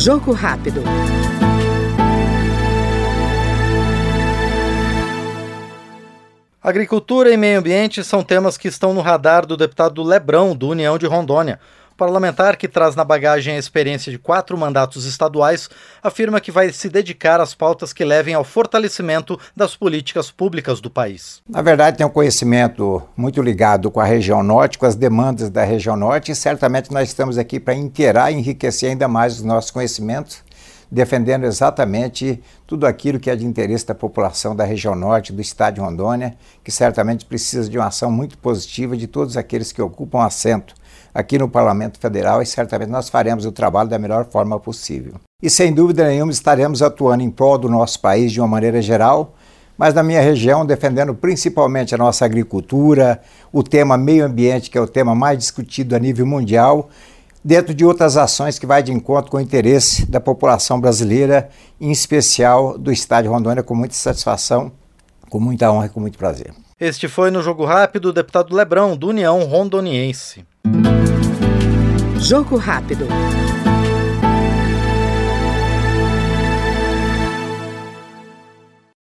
Jogo rápido. Agricultura e meio ambiente são temas que estão no radar do deputado Lebrão, do União de Rondônia. Parlamentar, que traz na bagagem a experiência de quatro mandatos estaduais, afirma que vai se dedicar às pautas que levem ao fortalecimento das políticas públicas do país. Na verdade, tem um conhecimento muito ligado com a região norte, com as demandas da região norte, e certamente nós estamos aqui para inteirar e enriquecer ainda mais os nossos conhecimentos defendendo exatamente tudo aquilo que é de interesse da população da região norte do estado de Rondônia, que certamente precisa de uma ação muito positiva de todos aqueles que ocupam assento aqui no Parlamento Federal e certamente nós faremos o trabalho da melhor forma possível. E sem dúvida nenhuma estaremos atuando em prol do nosso país de uma maneira geral, mas na minha região defendendo principalmente a nossa agricultura, o tema meio ambiente, que é o tema mais discutido a nível mundial, dentro de outras ações que vai de encontro com o interesse da população brasileira, em especial do Estado de Rondônia, com muita satisfação, com muita honra e com muito prazer. Este foi no Jogo Rápido o deputado Lebrão, do União Rondoniense. Jogo Rápido.